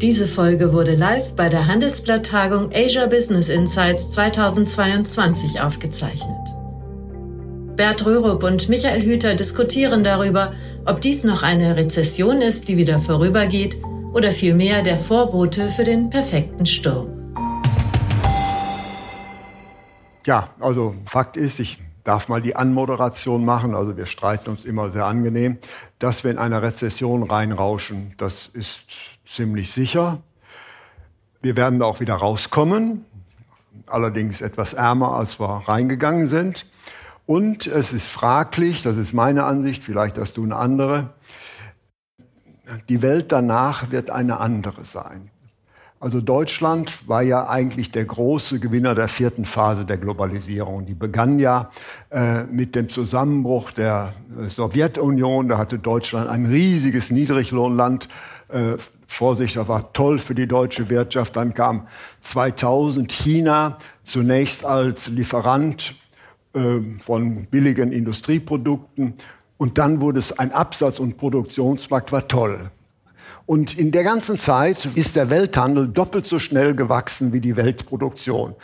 Diese Folge wurde live bei der Handelsblatt-Tagung Asia Business Insights 2022 aufgezeichnet. Bert Röhrup und Michael Hüter diskutieren darüber, ob dies noch eine Rezession ist, die wieder vorübergeht, oder vielmehr der Vorbote für den perfekten Sturm. Ja, also Fakt ist, ich darf mal die Anmoderation machen, also wir streiten uns immer sehr angenehm, dass wir in einer Rezession reinrauschen, das ist ziemlich sicher. Wir werden da auch wieder rauskommen, allerdings etwas ärmer, als wir reingegangen sind. Und es ist fraglich, das ist meine Ansicht, vielleicht hast du eine andere, die Welt danach wird eine andere sein. Also Deutschland war ja eigentlich der große Gewinner der vierten Phase der Globalisierung. Die begann ja äh, mit dem Zusammenbruch der äh, Sowjetunion. Da hatte Deutschland ein riesiges Niedriglohnland äh, Vorsicht, das war toll für die deutsche Wirtschaft. Dann kam 2000 China zunächst als Lieferant äh, von billigen Industrieprodukten. Und dann wurde es ein Absatz- und Produktionsmarkt, war toll. Und in der ganzen Zeit ist der Welthandel doppelt so schnell gewachsen wie die Weltproduktion.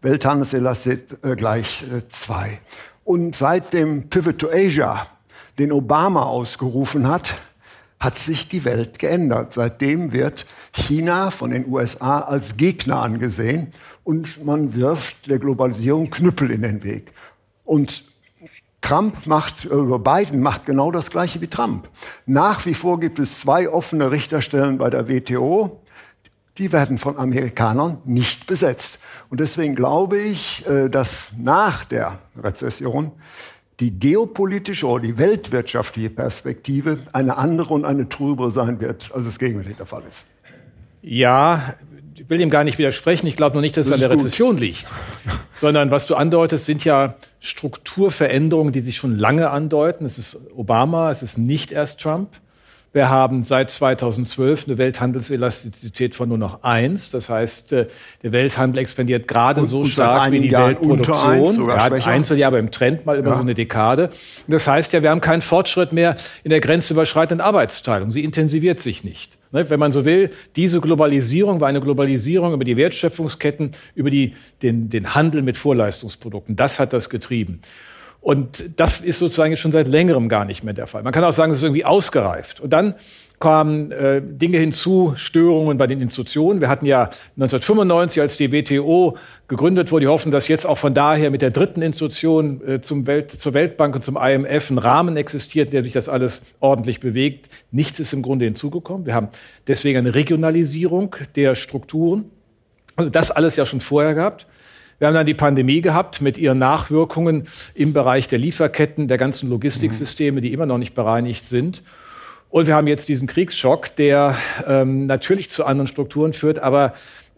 Welthandelselastit äh, gleich äh, zwei. Und seit dem Pivot to Asia, den Obama ausgerufen hat, hat sich die Welt geändert. Seitdem wird China von den USA als Gegner angesehen und man wirft der Globalisierung Knüppel in den Weg. Und Trump macht, über Biden macht genau das Gleiche wie Trump. Nach wie vor gibt es zwei offene Richterstellen bei der WTO. Die werden von Amerikanern nicht besetzt. Und deswegen glaube ich, äh, dass nach der Rezession die geopolitische oder die weltwirtschaftliche Perspektive eine andere und eine trübere sein wird, als es gegenwärtig der Fall ist. Ja, ich will ihm gar nicht widersprechen. Ich glaube noch nicht, dass das es an der Rezession liegt. Sondern was du andeutest, sind ja Strukturveränderungen, die sich schon lange andeuten. Es ist Obama, es ist nicht erst Trump. Wir haben seit 2012 eine Welthandelselastizität von nur noch eins. Das heißt, äh, der Welthandel expandiert gerade so stark wie die Jahren Weltproduktion. Eins, sogar ja, eins ja aber im Trend mal über ja. so eine Dekade. Das heißt ja, wir haben keinen Fortschritt mehr in der grenzüberschreitenden Arbeitsteilung. Sie intensiviert sich nicht. Ne, wenn man so will, diese Globalisierung war eine Globalisierung über die Wertschöpfungsketten, über die, den, den Handel mit Vorleistungsprodukten. Das hat das getrieben. Und das ist sozusagen schon seit längerem gar nicht mehr der Fall. Man kann auch sagen, es ist irgendwie ausgereift. Und dann kamen äh, Dinge hinzu, Störungen bei den Institutionen. Wir hatten ja 1995, als die WTO gegründet wurde, die hoffen, dass jetzt auch von daher mit der dritten Institution äh, zum Welt, zur Weltbank und zum IMF ein Rahmen existiert, der sich das alles ordentlich bewegt. Nichts ist im Grunde hinzugekommen. Wir haben deswegen eine Regionalisierung der Strukturen. Also das alles ja schon vorher gehabt. Wir haben dann die Pandemie gehabt mit ihren Nachwirkungen im Bereich der Lieferketten, der ganzen Logistiksysteme, die immer noch nicht bereinigt sind. Und wir haben jetzt diesen Kriegsschock, der ähm, natürlich zu anderen Strukturen führt, aber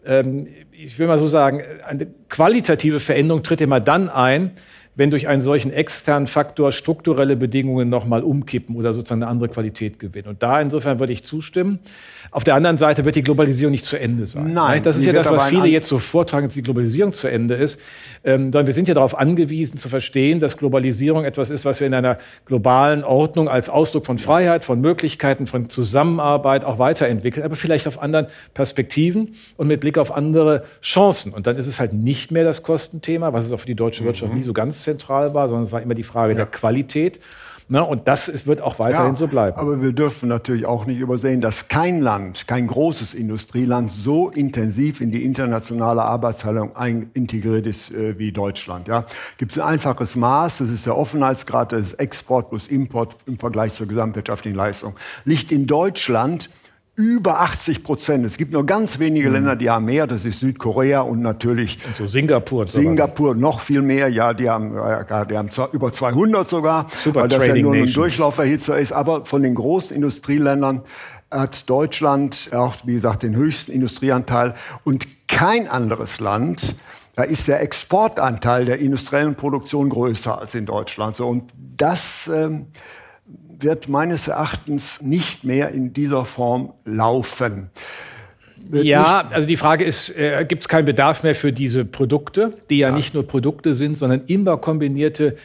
ähm, ich will mal so sagen, eine qualitative Veränderung tritt immer dann ein, wenn durch einen solchen externen Faktor strukturelle Bedingungen nochmal umkippen oder sozusagen eine andere Qualität gewinnen. Und da insofern würde ich zustimmen. Auf der anderen Seite wird die Globalisierung nicht zu Ende sein. Nein, das ist ja das, was viele jetzt so vortragen, dass die Globalisierung zu Ende ist. Ähm, sondern wir sind ja darauf angewiesen zu verstehen, dass Globalisierung etwas ist, was wir in einer globalen Ordnung als Ausdruck von Freiheit, von Möglichkeiten, von Zusammenarbeit auch weiterentwickeln, aber vielleicht auf anderen Perspektiven und mit Blick auf andere Chancen. Und dann ist es halt nicht mehr das Kostenthema, was es auch für die deutsche Wirtschaft mhm. nie so ganz zentral war, sondern es war immer die Frage ja. der Qualität. Ne, und das ist, wird auch weiterhin ja, so bleiben. Aber wir dürfen natürlich auch nicht übersehen, dass kein Land, kein großes Industrieland so intensiv in die internationale Arbeitsteilung integriert ist äh, wie Deutschland. Ja. Gibt es ein einfaches Maß, das ist der Offenheitsgrad des Export plus Import im Vergleich zur gesamtwirtschaftlichen Leistung. Liegt in Deutschland über 80 Prozent. Es gibt nur ganz wenige mhm. Länder, die haben mehr. Das ist Südkorea und natürlich und so Singapur. Singapur noch viel mehr. Ja, die haben, die haben über 200 sogar, Super weil das ja nur ein Durchlauferhitzer ist. Aber von den großen Industrieländern hat Deutschland auch, wie gesagt, den höchsten Industrieanteil und kein anderes Land da ist der Exportanteil der industriellen Produktion größer als in Deutschland. So, und das ähm, wird meines Erachtens nicht mehr in dieser Form laufen. Ja, also die Frage ist, äh, gibt es keinen Bedarf mehr für diese Produkte, die ja, ja, nicht nur Produkte sind, sondern immer kombinierte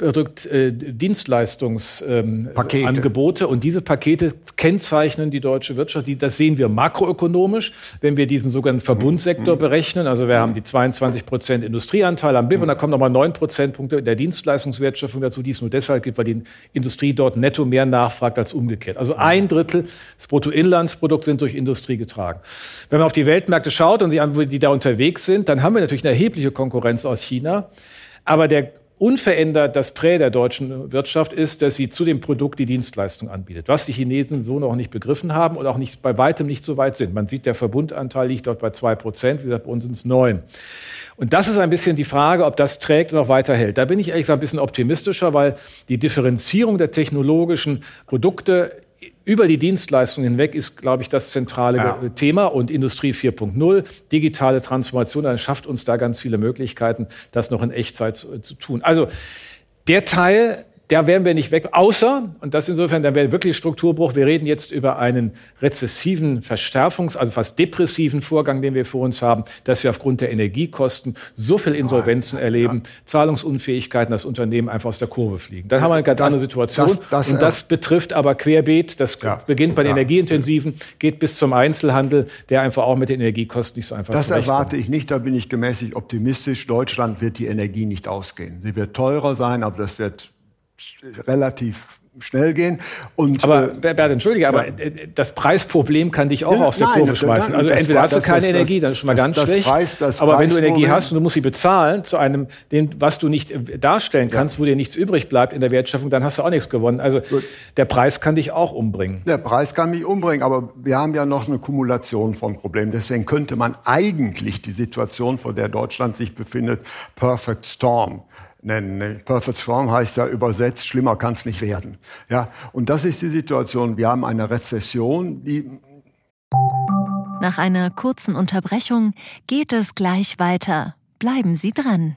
Produkt, äh, Dienstleistungsangebote. Ähm, und diese Pakete kennzeichnen die deutsche Wirtschaft. Die, das sehen wir makroökonomisch, wenn wir diesen sogenannten Verbundsektor mhm. berechnen. Also wir haben die 22 Prozent Industrieanteil am BIP mhm. und da kommen nochmal 9 Prozentpunkte der Dienstleistungswertschöpfung dazu, die es nur deshalb gibt, weil die Industrie dort netto mehr nachfragt als umgekehrt. Also ein Drittel des Bruttoinlandsprodukts sind durch Industrie getragen. Wenn man auf die Weltmärkte schaut und sich an, die da unterwegs sind, dann haben wir natürlich eine erhebliche Konkurrenz aus China. Aber der unverändert das Prä der deutschen Wirtschaft ist, dass sie zu dem Produkt die Dienstleistung anbietet, was die Chinesen so noch nicht begriffen haben und auch nicht, bei weitem nicht so weit sind. Man sieht, der Verbundanteil liegt dort bei zwei Prozent, wie gesagt, bei uns sind es neun. Und das ist ein bisschen die Frage, ob das trägt und auch weiterhält. Da bin ich ehrlich gesagt ein bisschen optimistischer, weil die Differenzierung der technologischen Produkte über die Dienstleistung hinweg ist, glaube ich, das zentrale ja. Thema. Und Industrie 4.0, digitale Transformation, dann schafft uns da ganz viele Möglichkeiten, das noch in Echtzeit zu, zu tun. Also der Teil da wären wir nicht weg, außer, und das insofern, da wäre wirklich Strukturbruch, wir reden jetzt über einen rezessiven Verstärkungs-, also fast depressiven Vorgang, den wir vor uns haben, dass wir aufgrund der Energiekosten so viel Insolvenzen oh, erleben, ja. Zahlungsunfähigkeiten, dass Unternehmen einfach aus der Kurve fliegen. Dann haben wir eine ganz das, andere Situation. Das, das, und das betrifft aber querbeet, das ja, beginnt bei den ja. Energieintensiven, geht bis zum Einzelhandel, der einfach auch mit den Energiekosten nicht so einfach Das erwarte ich nicht, da bin ich gemäßigt optimistisch. Deutschland wird die Energie nicht ausgehen. Sie wird teurer sein, aber das wird relativ schnell gehen. Und, aber äh, Bert, entschuldige, aber ja. Äh, das Preisproblem kann dich auch ja, aus der Kurve schmeißen. Also entweder hast du keine das, Energie, dann ist schon mal das, ganz schlecht. Preis, aber wenn du Energie hast und du musst sie bezahlen zu einem, dem, was du nicht äh, darstellen kannst, ja. wo dir nichts übrig bleibt in der Wertschöpfung, dann hast du auch nichts gewonnen. Also Gut. der Preis kann dich auch umbringen. Der Preis kann mich umbringen, aber wir haben ja noch eine Kumulation von Problemen. Deswegen könnte man eigentlich die Situation, vor der Deutschland sich befindet, Perfect Storm nennen. Perfect Storm heißt ja übersetzt, schlimmer kann es nicht werden. Ja, und das ist die Situation. Wir haben eine Rezession, die nach einer kurzen Unterbrechung geht es gleich weiter. Bleiben Sie dran.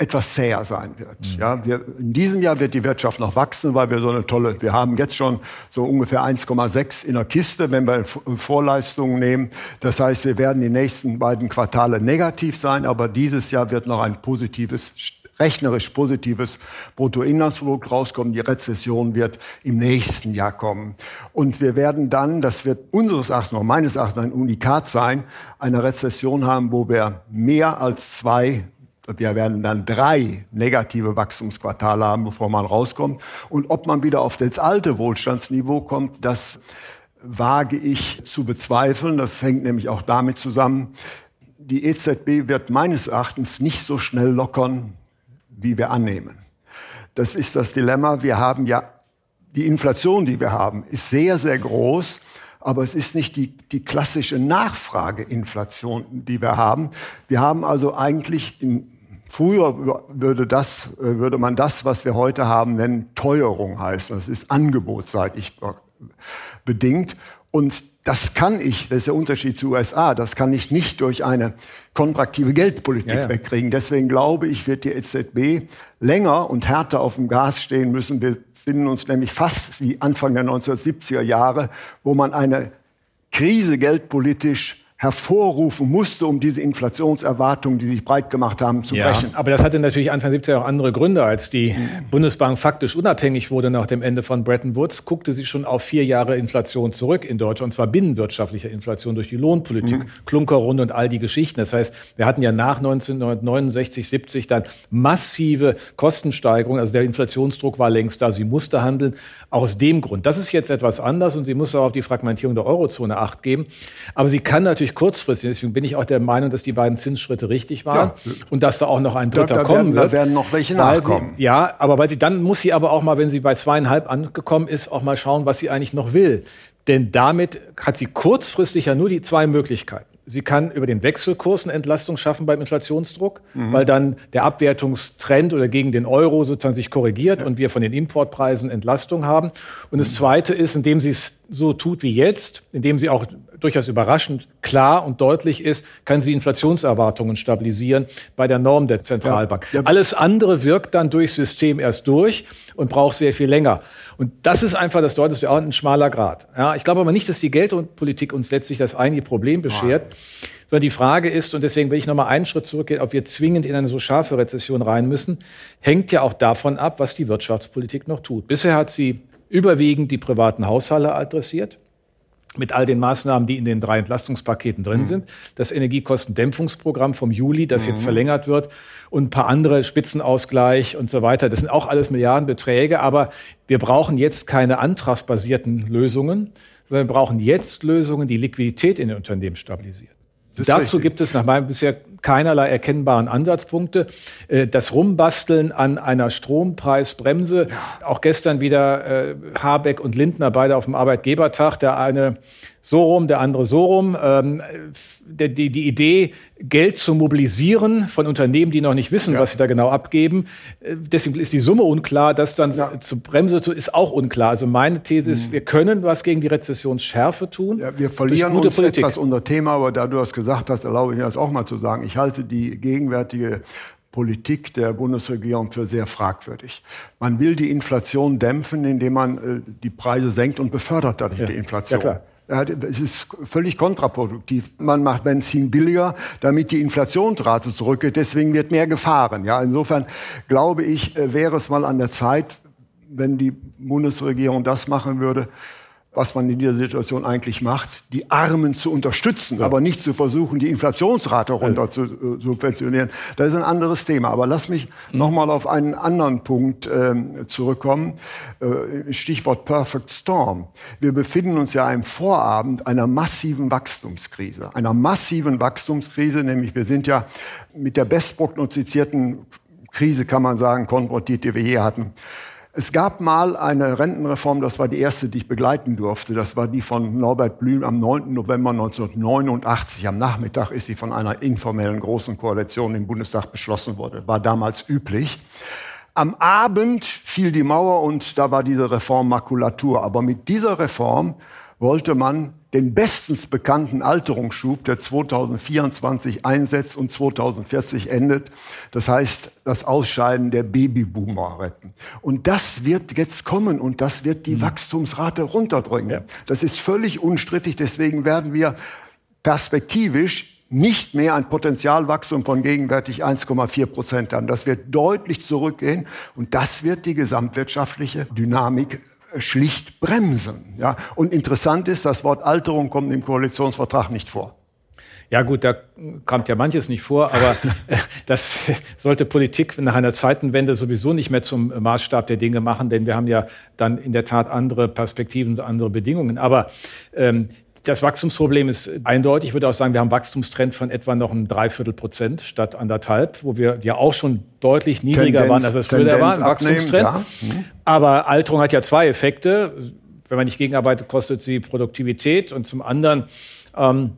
etwas zäher sein wird. Ja, wir, in diesem Jahr wird die Wirtschaft noch wachsen, weil wir so eine tolle, wir haben jetzt schon so ungefähr 1,6 in der Kiste, wenn wir Vorleistungen nehmen. Das heißt, wir werden die nächsten beiden Quartale negativ sein, aber dieses Jahr wird noch ein positives rechnerisch positives Bruttoinlandsprodukt rauskommen. Die Rezession wird im nächsten Jahr kommen. Und wir werden dann, das wird unseres Erachtens, noch meines Erachtens ein Unikat sein, eine Rezession haben, wo wir mehr als zwei wir werden dann drei negative Wachstumsquartale haben, bevor man rauskommt. Und ob man wieder auf das alte Wohlstandsniveau kommt, das wage ich zu bezweifeln. Das hängt nämlich auch damit zusammen, die EZB wird meines Erachtens nicht so schnell lockern, wie wir annehmen. Das ist das Dilemma. Wir haben ja die Inflation, die wir haben, ist sehr, sehr groß. Aber es ist nicht die, die klassische Nachfrageinflation, die wir haben. Wir haben also eigentlich in, früher würde das, würde man das, was wir heute haben, nennen Teuerung heißen. Das ist angebotsseitig bedingt. Und das kann ich, das ist der Unterschied zu USA, das kann ich nicht durch eine kontraktive Geldpolitik ja, ja. wegkriegen. Deswegen glaube ich, wird die EZB länger und härter auf dem Gas stehen müssen. Wir befinden uns nämlich fast wie Anfang der 1970er Jahre, wo man eine Krise geldpolitisch hervorrufen musste, um diese Inflationserwartungen, die sich breit gemacht haben, zu ja, brechen. Aber das hatte natürlich Anfang 70er auch andere Gründe. Als die mhm. Bundesbank faktisch unabhängig wurde nach dem Ende von Bretton Woods, guckte sie schon auf vier Jahre Inflation zurück in Deutschland, und zwar binnenwirtschaftliche Inflation durch die Lohnpolitik, mhm. Klunkerrunde und all die Geschichten. Das heißt, wir hatten ja nach 1969, 70 dann massive Kostensteigerungen. Also der Inflationsdruck war längst da. Sie musste handeln. Aus dem Grund. Das ist jetzt etwas anders und sie muss auch auf die Fragmentierung der Eurozone acht geben. Aber sie kann natürlich kurzfristig, deswegen bin ich auch der Meinung, dass die beiden Zinsschritte richtig waren ja. und dass da auch noch ein dritter da, da kommen werden, wird. Da werden noch welche nachkommen. Sie, ja, aber weil sie, dann muss sie aber auch mal, wenn sie bei zweieinhalb angekommen ist, auch mal schauen, was sie eigentlich noch will. Denn damit hat sie kurzfristig ja nur die zwei Möglichkeiten. Sie kann über den Wechselkurs eine Entlastung schaffen beim Inflationsdruck, mhm. weil dann der Abwertungstrend oder gegen den Euro sozusagen sich korrigiert ja. und wir von den Importpreisen Entlastung haben. Und das Zweite ist, indem sie es so tut wie jetzt, indem sie auch durchaus überraschend klar und deutlich ist, kann sie Inflationserwartungen stabilisieren bei der Norm der Zentralbank. Ja, ja. Alles andere wirkt dann durchs System erst durch und braucht sehr viel länger. Und das ist einfach das deutlichste, auch ein schmaler Grad. Ja, ich glaube aber nicht, dass die Geldpolitik uns letztlich das eigentliche Problem beschert. Nein. Sondern die Frage ist, und deswegen will ich nochmal einen Schritt zurückgehen, ob wir zwingend in eine so scharfe Rezession rein müssen, hängt ja auch davon ab, was die Wirtschaftspolitik noch tut. Bisher hat sie überwiegend die privaten Haushalte adressiert mit all den Maßnahmen, die in den drei Entlastungspaketen drin mhm. sind. Das Energiekostendämpfungsprogramm vom Juli, das mhm. jetzt verlängert wird und ein paar andere Spitzenausgleich und so weiter. Das sind auch alles Milliardenbeträge, aber wir brauchen jetzt keine antragsbasierten Lösungen, sondern wir brauchen jetzt Lösungen, die Liquidität in den Unternehmen stabilisieren. Dazu richtig. gibt es nach meinem bisher keinerlei erkennbaren Ansatzpunkte. Äh, das Rumbasteln an einer Strompreisbremse, auch gestern wieder äh, Habeck und Lindner beide auf dem Arbeitgebertag, der eine so rum, der andere so rum. Ähm, die, die Idee, Geld zu mobilisieren von Unternehmen, die noch nicht wissen, ja. was sie da genau abgeben. Äh, deswegen ist die Summe unklar. Das dann ja. zu Bremse ist auch unklar. Also meine These ist, mhm. wir können was gegen die Rezessionsschärfe tun. Ja, wir verlieren uns Politik. etwas unser Thema, aber da du das gesagt hast, erlaube ich mir das auch mal zu sagen. Ich halte die gegenwärtige Politik der Bundesregierung für sehr fragwürdig. Man will die Inflation dämpfen, indem man äh, die Preise senkt und befördert dadurch ja. die Inflation. Ja, es ist völlig kontraproduktiv. Man macht Benzin billiger, damit die Inflationsrate zurückgeht. Deswegen wird mehr gefahren. Ja, insofern glaube ich, äh, wäre es mal an der Zeit, wenn die Bundesregierung das machen würde, was man in dieser Situation eigentlich macht, die Armen zu unterstützen, ja. aber nicht zu versuchen, die Inflationsrate runter zu äh, subventionieren. Das ist ein anderes Thema. Aber lass mich mhm. noch mal auf einen anderen Punkt äh, zurückkommen. Äh, Stichwort Perfect Storm. Wir befinden uns ja im Vorabend einer massiven Wachstumskrise. Einer massiven Wachstumskrise, nämlich wir sind ja mit der bestprognostizierten Krise, kann man sagen, konfrontiert, die wir je hatten. Es gab mal eine Rentenreform, das war die erste, die ich begleiten durfte. Das war die von Norbert Blüm am 9. November 1989. Am Nachmittag ist sie von einer informellen großen Koalition im Bundestag beschlossen worden. War damals üblich. Am Abend fiel die Mauer und da war diese Reform Makulatur. Aber mit dieser Reform wollte man den bestens bekannten Alterungsschub, der 2024 einsetzt und 2040 endet. Das heißt, das Ausscheiden der Babyboomer retten. Und das wird jetzt kommen und das wird die mhm. Wachstumsrate runterdrücken. Ja. Das ist völlig unstrittig. Deswegen werden wir perspektivisch nicht mehr ein Potenzialwachstum von gegenwärtig 1,4 Prozent haben. Das wird deutlich zurückgehen und das wird die gesamtwirtschaftliche Dynamik schlicht bremsen. Ja? Und interessant ist, das Wort Alterung kommt im Koalitionsvertrag nicht vor. Ja gut, da kommt ja manches nicht vor, aber das sollte Politik nach einer Zeitenwende sowieso nicht mehr zum Maßstab der Dinge machen, denn wir haben ja dann in der Tat andere Perspektiven und andere Bedingungen. Aber ähm, das Wachstumsproblem ist eindeutig. Ich würde auch sagen, wir haben einen Wachstumstrend von etwa noch ein Dreiviertel Prozent statt anderthalb, wo wir ja auch schon deutlich niedriger Tendenz, waren, als es früher war, ein Wachstumstrend. Ja. Mhm. Aber Alterung hat ja zwei Effekte. Wenn man nicht gegenarbeitet, kostet sie Produktivität und zum anderen ähm,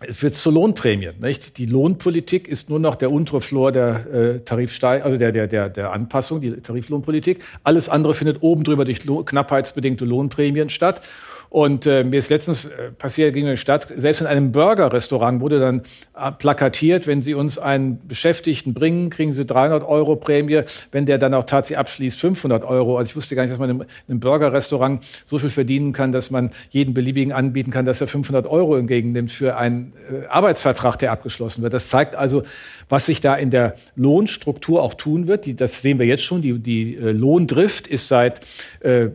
wird es zur Lohnprämie. Nicht? Die Lohnpolitik ist nur noch der untere Flor der äh, Tarifsteig, also der, der, der, der Anpassung, die Tariflohnpolitik. Alles andere findet oben drüber durch Lo knappheitsbedingte Lohnprämien statt. Und äh, mir ist letztens äh, passiert gegen die Stadt, selbst in einem Burger-Restaurant wurde dann äh, plakatiert, wenn Sie uns einen Beschäftigten bringen, kriegen Sie 300 Euro Prämie, wenn der dann auch tatsächlich abschließt, 500 Euro. Also ich wusste gar nicht, dass man in einem Burger-Restaurant so viel verdienen kann, dass man jeden beliebigen anbieten kann, dass er 500 Euro entgegennimmt für einen äh, Arbeitsvertrag, der abgeschlossen wird. Das zeigt also, was sich da in der Lohnstruktur auch tun wird. Die, das sehen wir jetzt schon. Die, die äh, Lohndrift ist seit äh,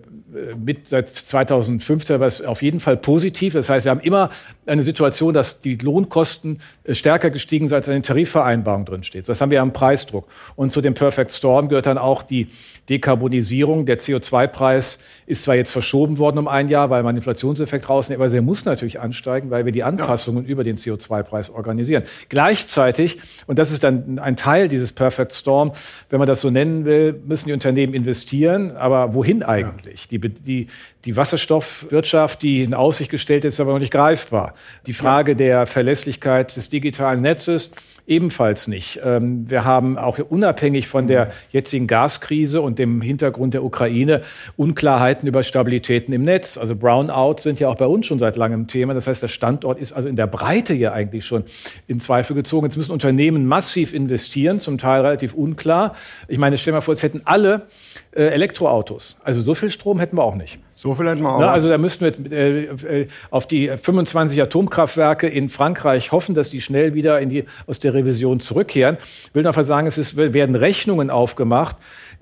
mit seit 2015 was auf jeden Fall positiv. Das heißt, wir haben immer eine Situation, dass die Lohnkosten äh, stärker gestiegen sind, als in den Tarifvereinbarungen drin steht. Das haben wir am Preisdruck. Und zu dem Perfect Storm gehört dann auch die Dekarbonisierung. Der CO2-Preis ist zwar jetzt verschoben worden um ein Jahr, weil man Inflationseffekt rausnimmt, aber der muss natürlich ansteigen, weil wir die Anpassungen ja. über den CO2-Preis organisieren. Gleichzeitig, und das ist dann ein Teil dieses Perfect Storm, wenn man das so nennen will, müssen die Unternehmen investieren. Aber wohin eigentlich? Ja. Die, die, die Wasserstoffwirtschaft, die in Aussicht gestellt ist, aber noch nicht greifbar. Die Frage ja. der Verlässlichkeit des digitalen Netzes, ebenfalls nicht. Ähm, wir haben auch unabhängig von der jetzigen Gaskrise und dem Hintergrund der Ukraine Unklarheiten über Stabilitäten im Netz. Also Brownouts sind ja auch bei uns schon seit langem Thema. Das heißt, der Standort ist also in der Breite ja eigentlich schon in Zweifel gezogen. Jetzt müssen Unternehmen massiv investieren, zum Teil relativ unklar. Ich meine, stell dir mal vor, jetzt hätten alle äh, Elektroautos. Also so viel Strom hätten wir auch nicht. So viel hätten wir auch. Na, also da müssten wir äh, äh auf die 25 Atomkraftwerke in Frankreich hoffen, dass die schnell wieder in die, aus der Revision zurückkehren. Ich will noch mal sagen, es ist, werden Rechnungen aufgemacht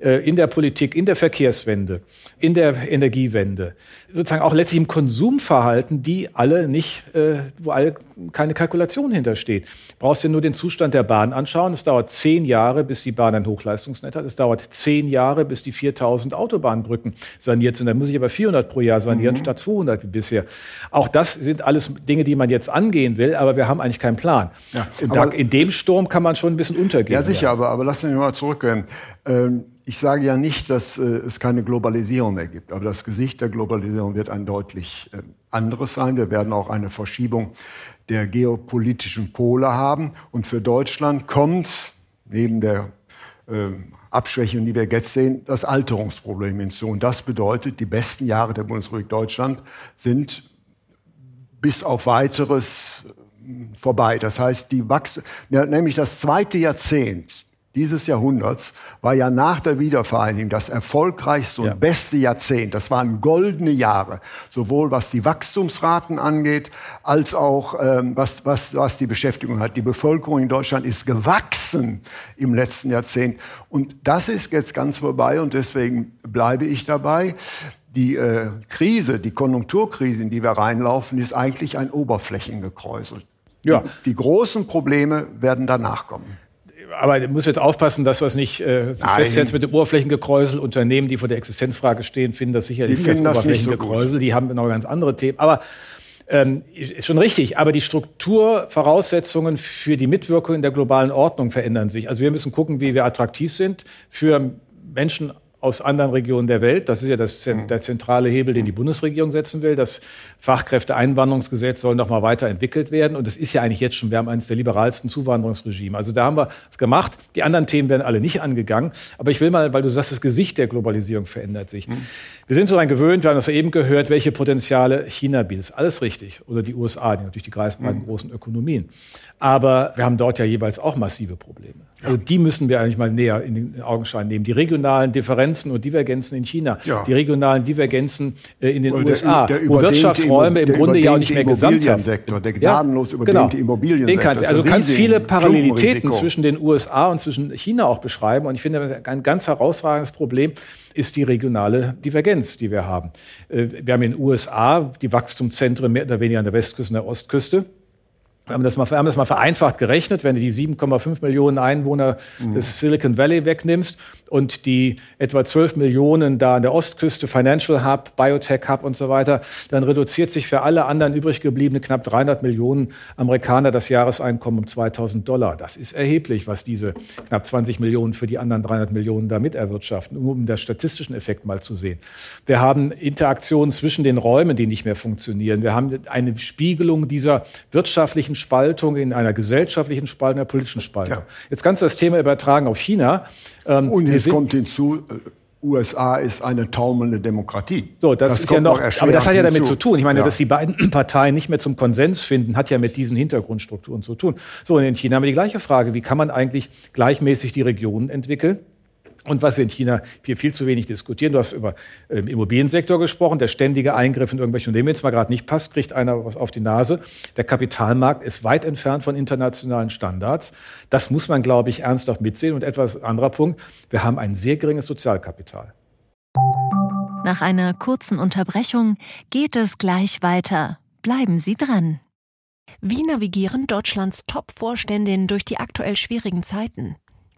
in der Politik, in der Verkehrswende, in der Energiewende, sozusagen auch letztlich im Konsumverhalten, die alle nicht, äh, wo alle keine Kalkulation hintersteht. Brauchst dir nur den Zustand der Bahn anschauen. Es dauert zehn Jahre, bis die Bahn ein Hochleistungsnetz hat. Es dauert zehn Jahre, bis die 4000 Autobahnbrücken saniert sind. Da muss ich aber 400 pro Jahr sanieren, mhm. statt 200 wie bisher. Auch das sind alles Dinge, die man jetzt angehen will, aber wir haben eigentlich keinen Plan. Ja, in, dem Sturm kann man schon ein bisschen untergehen. Ja, sicher, aber, aber lass mich mal zurückgehen. Ähm, ich sage ja nicht, dass äh, es keine Globalisierung mehr gibt, aber das Gesicht der Globalisierung wird ein deutlich äh, anderes sein. Wir werden auch eine Verschiebung der geopolitischen Pole haben. Und für Deutschland kommt neben der äh, Abschwächung, die wir jetzt sehen, das Alterungsproblem hinzu. Und das bedeutet, die besten Jahre der Bundesrepublik Deutschland sind bis auf weiteres äh, vorbei. Das heißt, die Wachs nämlich das zweite Jahrzehnt dieses Jahrhunderts war ja nach der Wiedervereinigung das erfolgreichste und ja. beste Jahrzehnt. Das waren goldene Jahre, sowohl was die Wachstumsraten angeht, als auch ähm, was, was, was die Beschäftigung hat. Die Bevölkerung in Deutschland ist gewachsen im letzten Jahrzehnt. Und das ist jetzt ganz vorbei und deswegen bleibe ich dabei. Die äh, Krise, die Konjunkturkrise, in die wir reinlaufen, ist eigentlich ein Oberflächengekräusel. Ja. Die, die großen Probleme werden danach kommen aber da muss jetzt aufpassen, dass wir es nicht äh, festsetzt mit dem Oberflächengekräusel. Unternehmen, die vor der Existenzfrage stehen, finden das sicherlich die finden das Oberflächengekräusel. So die haben noch ganz andere Themen. Aber ähm, ist schon richtig. Aber die Strukturvoraussetzungen für die Mitwirkung in der globalen Ordnung verändern sich. Also wir müssen gucken, wie wir attraktiv sind für Menschen aus anderen Regionen der Welt. Das ist ja das, mhm. der zentrale Hebel, den die Bundesregierung setzen will. Das Fachkräfteeinwanderungsgesetz soll noch mal weiterentwickelt werden. Und das ist ja eigentlich jetzt schon, wir haben eines der liberalsten Zuwanderungsregime. Also da haben wir es gemacht. Die anderen Themen werden alle nicht angegangen. Aber ich will mal, weil du sagst, das Gesicht der Globalisierung verändert sich. Mhm. Wir sind so daran gewöhnt, wir haben das eben gehört, welche Potenziale China bietet. Alles richtig. Oder die USA, die natürlich die greifbaren mhm. großen Ökonomien. Aber wir haben dort ja jeweils auch massive Probleme. Also die müssen wir eigentlich mal näher in den Augenschein nehmen. Die regionalen Differenzen und Divergenzen in China, ja. die regionalen Divergenzen äh, in den Oder USA, der, der wo Wirtschaftsräume im Grunde ja auch nicht mehr gesamt haben. Der gnadenlos ja, überdehnte genau. Immobiliensektor. Den also du kannst viele Parallelitäten zwischen den USA und zwischen China auch beschreiben. Und ich finde, ein ganz herausragendes Problem ist die regionale Divergenz, die wir haben. Äh, wir haben in den USA die Wachstumszentren mehr oder weniger an der Westküste und der Ostküste. Wir haben, das mal, haben das mal vereinfacht gerechnet, wenn du die 7,5 Millionen Einwohner mhm. des Silicon Valley wegnimmst und die etwa 12 Millionen da an der Ostküste, Financial Hub, Biotech Hub und so weiter, dann reduziert sich für alle anderen übrig gebliebene knapp 300 Millionen Amerikaner das Jahreseinkommen um 2000 Dollar. Das ist erheblich, was diese knapp 20 Millionen für die anderen 300 Millionen da miterwirtschaften, um den statistischen Effekt mal zu sehen. Wir haben Interaktionen zwischen den Räumen, die nicht mehr funktionieren. Wir haben eine Spiegelung dieser wirtschaftlichen Spaltung in einer gesellschaftlichen Spaltung, einer politischen Spaltung. Ja. Jetzt kannst du das Thema übertragen auf China. Ähm, und es kommt hinzu, äh, USA ist eine taumelnde Demokratie. So, das, das ist ja noch, noch aber das hat ja damit hinzu. zu tun. Ich meine, ja. dass die beiden Parteien nicht mehr zum Konsens finden, hat ja mit diesen Hintergrundstrukturen zu tun. So, und in China haben wir die gleiche Frage. Wie kann man eigentlich gleichmäßig die Regionen entwickeln? Und was wir in China hier viel zu wenig diskutieren, du hast über ähm, Immobiliensektor gesprochen, der ständige Eingriff in irgendwelche Unternehmen, wenn es mal gerade nicht passt, kriegt einer was auf die Nase. Der Kapitalmarkt ist weit entfernt von internationalen Standards. Das muss man, glaube ich, ernsthaft mitsehen. Und etwas anderer Punkt, wir haben ein sehr geringes Sozialkapital. Nach einer kurzen Unterbrechung geht es gleich weiter. Bleiben Sie dran. Wie navigieren Deutschlands Top-Vorständinnen durch die aktuell schwierigen Zeiten?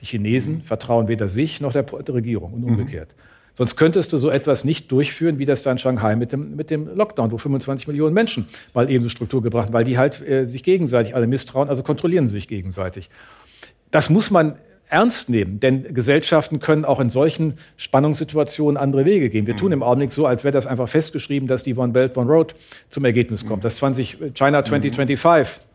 Die Chinesen vertrauen weder sich noch der, Regierung und umgekehrt. Mhm. Sonst könntest du so etwas nicht durchführen, wie das da in Shanghai mit dem, mit dem Lockdown, wo 25 Millionen Menschen mal eben so Struktur gebracht, weil die halt äh, sich gegenseitig alle misstrauen, also kontrollieren sich gegenseitig. Das muss man ernst nehmen, denn Gesellschaften können auch in solchen Spannungssituationen andere Wege gehen. Wir mhm. tun im Augenblick so, als wäre das einfach festgeschrieben, dass die One Belt, One Road zum Ergebnis kommt. Mhm. Das 20, China 2025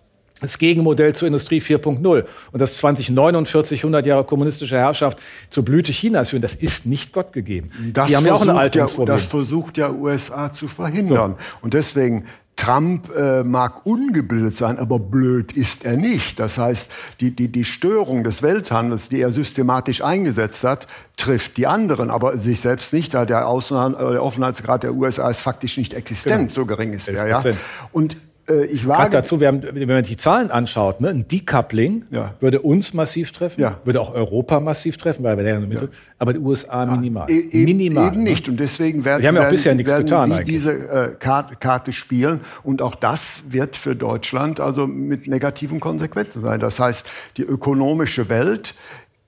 das Gegenmodell zur Industrie 4.0 und das 2049 100 Jahre kommunistische Herrschaft zur Blüte Chinas führen, das ist nicht Gott gegeben. Das Die haben ja auch ein Alterungsproblem. Ja, das versucht ja USA zu verhindern. So. Und deswegen Trump äh, mag ungebildet sein, aber blöd ist er nicht. Das heißt, die, die, die Störung des Welthandels, die er systematisch eingesetzt hat, trifft die anderen, aber sich selbst nicht, da der, Außen äh, der Offenheitsgrad der USA ist faktisch nicht existent, genau. so gering ist er. Ja? Und äh, ich wage dazu, haben, wenn man die Zahlen anschaut, ne, ein Decoupling ja. würde uns massiv treffen, ja. würde auch Europa massiv treffen, weil wir ja. Mittel, aber die USA minimal. E eben, minimal. Eben ne? nicht. Und deswegen werden, wir haben ja auch bisher nichts getan, die diese äh, Karte, Karte spielen. Und auch das wird für Deutschland also mit negativen Konsequenzen sein. Das heißt, die ökonomische Welt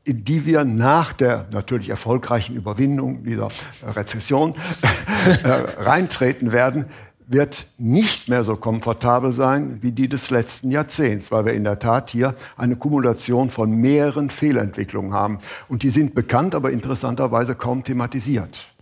in die wir nach der natürlich erfolgreichen Überwindung dieser Rezession äh, reintreten werden, wird nicht mehr so komfortabel sein wie die des letzten Jahrzehnts, weil wir in der Tat hier eine Kumulation von mehreren Fehlentwicklungen haben. Und die sind bekannt, aber interessanterweise kaum thematisiert.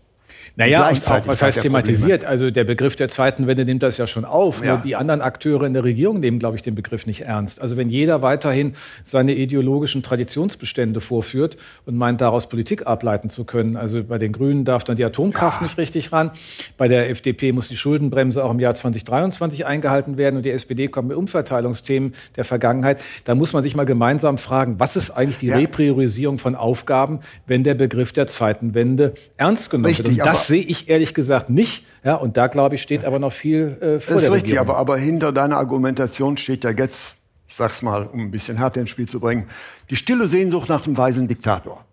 Naja, und auch, was heißt thematisiert? Also der Begriff der zweiten Wende nimmt das ja schon auf. Ja. Die anderen Akteure in der Regierung nehmen, glaube ich, den Begriff nicht ernst. Also wenn jeder weiterhin seine ideologischen Traditionsbestände vorführt und meint, daraus Politik ableiten zu können. Also bei den Grünen darf dann die Atomkraft ja. nicht richtig ran. Bei der FDP muss die Schuldenbremse auch im Jahr 2023 eingehalten werden. Und die SPD kommt mit Umverteilungsthemen der Vergangenheit. Da muss man sich mal gemeinsam fragen, was ist eigentlich die ja. Repriorisierung von Aufgaben, wenn der Begriff der zweiten Wende ernst genommen richtig, wird. Sehe ich ehrlich gesagt nicht. Ja, und da, glaube ich, steht aber noch viel äh, vor Das ist richtig, aber, aber hinter deiner Argumentation steht ja jetzt, ich sag's mal, um ein bisschen härter ins Spiel zu bringen, die stille Sehnsucht nach dem weisen Diktator.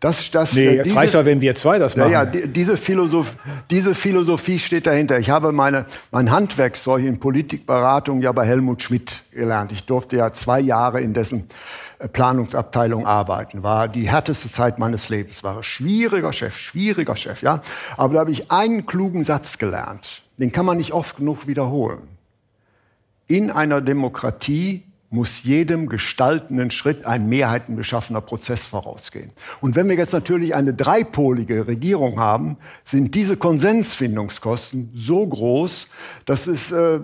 Das, das, nee, jetzt diese, reicht doch, wenn wir zwei das machen. Ja, diese, Philosoph, diese Philosophie steht dahinter. Ich habe meine, mein Handwerkszeug in Politikberatung ja bei Helmut Schmidt gelernt. Ich durfte ja zwei Jahre in dessen Planungsabteilung arbeiten. War die härteste Zeit meines Lebens. War ein schwieriger Chef, schwieriger Chef, ja. Aber da habe ich einen klugen Satz gelernt. Den kann man nicht oft genug wiederholen. In einer Demokratie muss jedem gestaltenden Schritt ein mehrheitenbeschaffener Prozess vorausgehen. Und wenn wir jetzt natürlich eine dreipolige Regierung haben, sind diese Konsensfindungskosten so groß, dass es äh,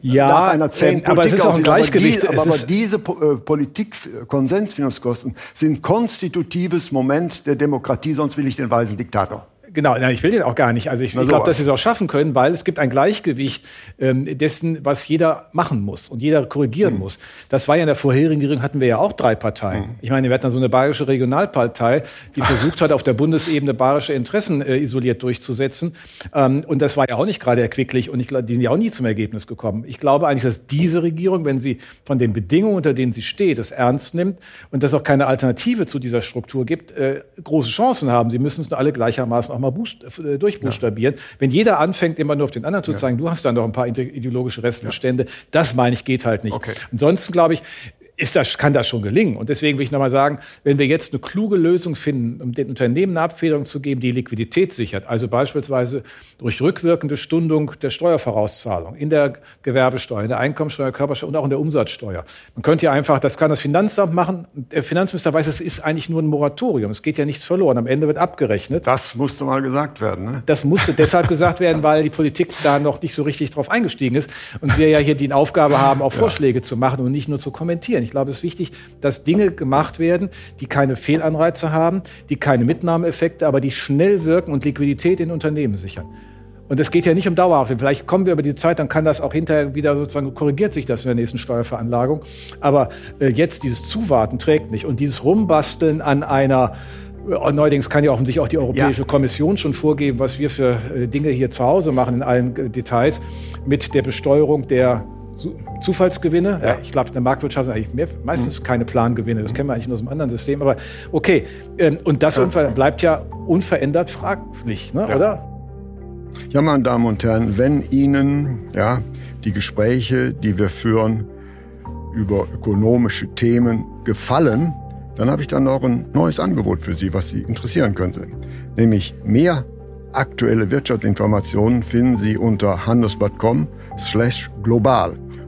ja, nach einer äh, aber Politik es ist auch ein Gleichgewicht. Aber, die, aber, aber diese äh, Politik Konsensfindungskosten sind konstitutives Moment der Demokratie, sonst will ich den weisen Diktator. Genau, nein, ich will den auch gar nicht. Also ich, ich glaube, dass sie es auch schaffen können, weil es gibt ein Gleichgewicht ähm, dessen, was jeder machen muss und jeder korrigieren mhm. muss. Das war ja in der vorherigen Regierung, hatten wir ja auch drei Parteien. Mhm. Ich meine, wir hatten dann so eine bayerische Regionalpartei, die versucht hat, auf der Bundesebene bayerische Interessen äh, isoliert durchzusetzen. Ähm, und das war ja auch nicht gerade erquicklich und ich glaube, die sind ja auch nie zum Ergebnis gekommen. Ich glaube eigentlich, dass diese Regierung, wenn sie von den Bedingungen, unter denen sie steht, das ernst nimmt und dass auch keine Alternative zu dieser Struktur gibt, äh, große Chancen haben. Sie müssen es nur alle gleichermaßen auch mal äh, durchbuchstabieren. Ja. Wenn jeder anfängt, immer nur auf den anderen zu zeigen, du hast da noch ein paar ideologische Restbestände, das meine ich, geht halt nicht. Okay. Ansonsten glaube ich, ist das, kann das schon gelingen. Und deswegen will ich nochmal sagen, wenn wir jetzt eine kluge Lösung finden, um den Unternehmen eine Abfederung zu geben, die Liquidität sichert, also beispielsweise durch rückwirkende Stundung der Steuervorauszahlung in der Gewerbesteuer, in der Einkommensteuer, Körpersteuer und auch in der Umsatzsteuer. Man könnte ja einfach, das kann das Finanzamt machen. Der Finanzminister weiß, es ist eigentlich nur ein Moratorium. Es geht ja nichts verloren. Am Ende wird abgerechnet. Das musste mal gesagt werden. Ne? Das musste deshalb gesagt werden, weil die Politik da noch nicht so richtig drauf eingestiegen ist und wir ja hier die Aufgabe haben, auch Vorschläge ja. zu machen und nicht nur zu kommentieren. Ich glaube, es ist wichtig, dass Dinge gemacht werden, die keine Fehlanreize haben, die keine Mitnahmeeffekte, aber die schnell wirken und Liquidität in Unternehmen sichern. Und es geht ja nicht um dauerhaft. Vielleicht kommen wir über die Zeit, dann kann das auch hinterher wieder sozusagen korrigiert sich das in der nächsten Steuerveranlagung. Aber äh, jetzt dieses Zuwarten trägt nicht und dieses Rumbasteln an einer äh, Neuerdings kann ja offensichtlich auch die Europäische ja. Kommission schon vorgeben, was wir für äh, Dinge hier zu Hause machen in allen Details mit der Besteuerung der Zufallsgewinne. Ja. Ich glaube, in der Marktwirtschaft sind eigentlich mehr, meistens mhm. keine Plangewinne. Das kennen wir eigentlich nur aus einem anderen System. Aber okay, ähm, und das ja. bleibt ja unverändert fraglich, ne? ja. oder? Ja, meine Damen und Herren, wenn Ihnen ja, die Gespräche, die wir führen über ökonomische Themen gefallen, dann habe ich dann noch ein neues Angebot für Sie, was Sie interessieren könnte. Nämlich mehr aktuelle Wirtschaftsinformationen finden Sie unter handelsblatt.com slash global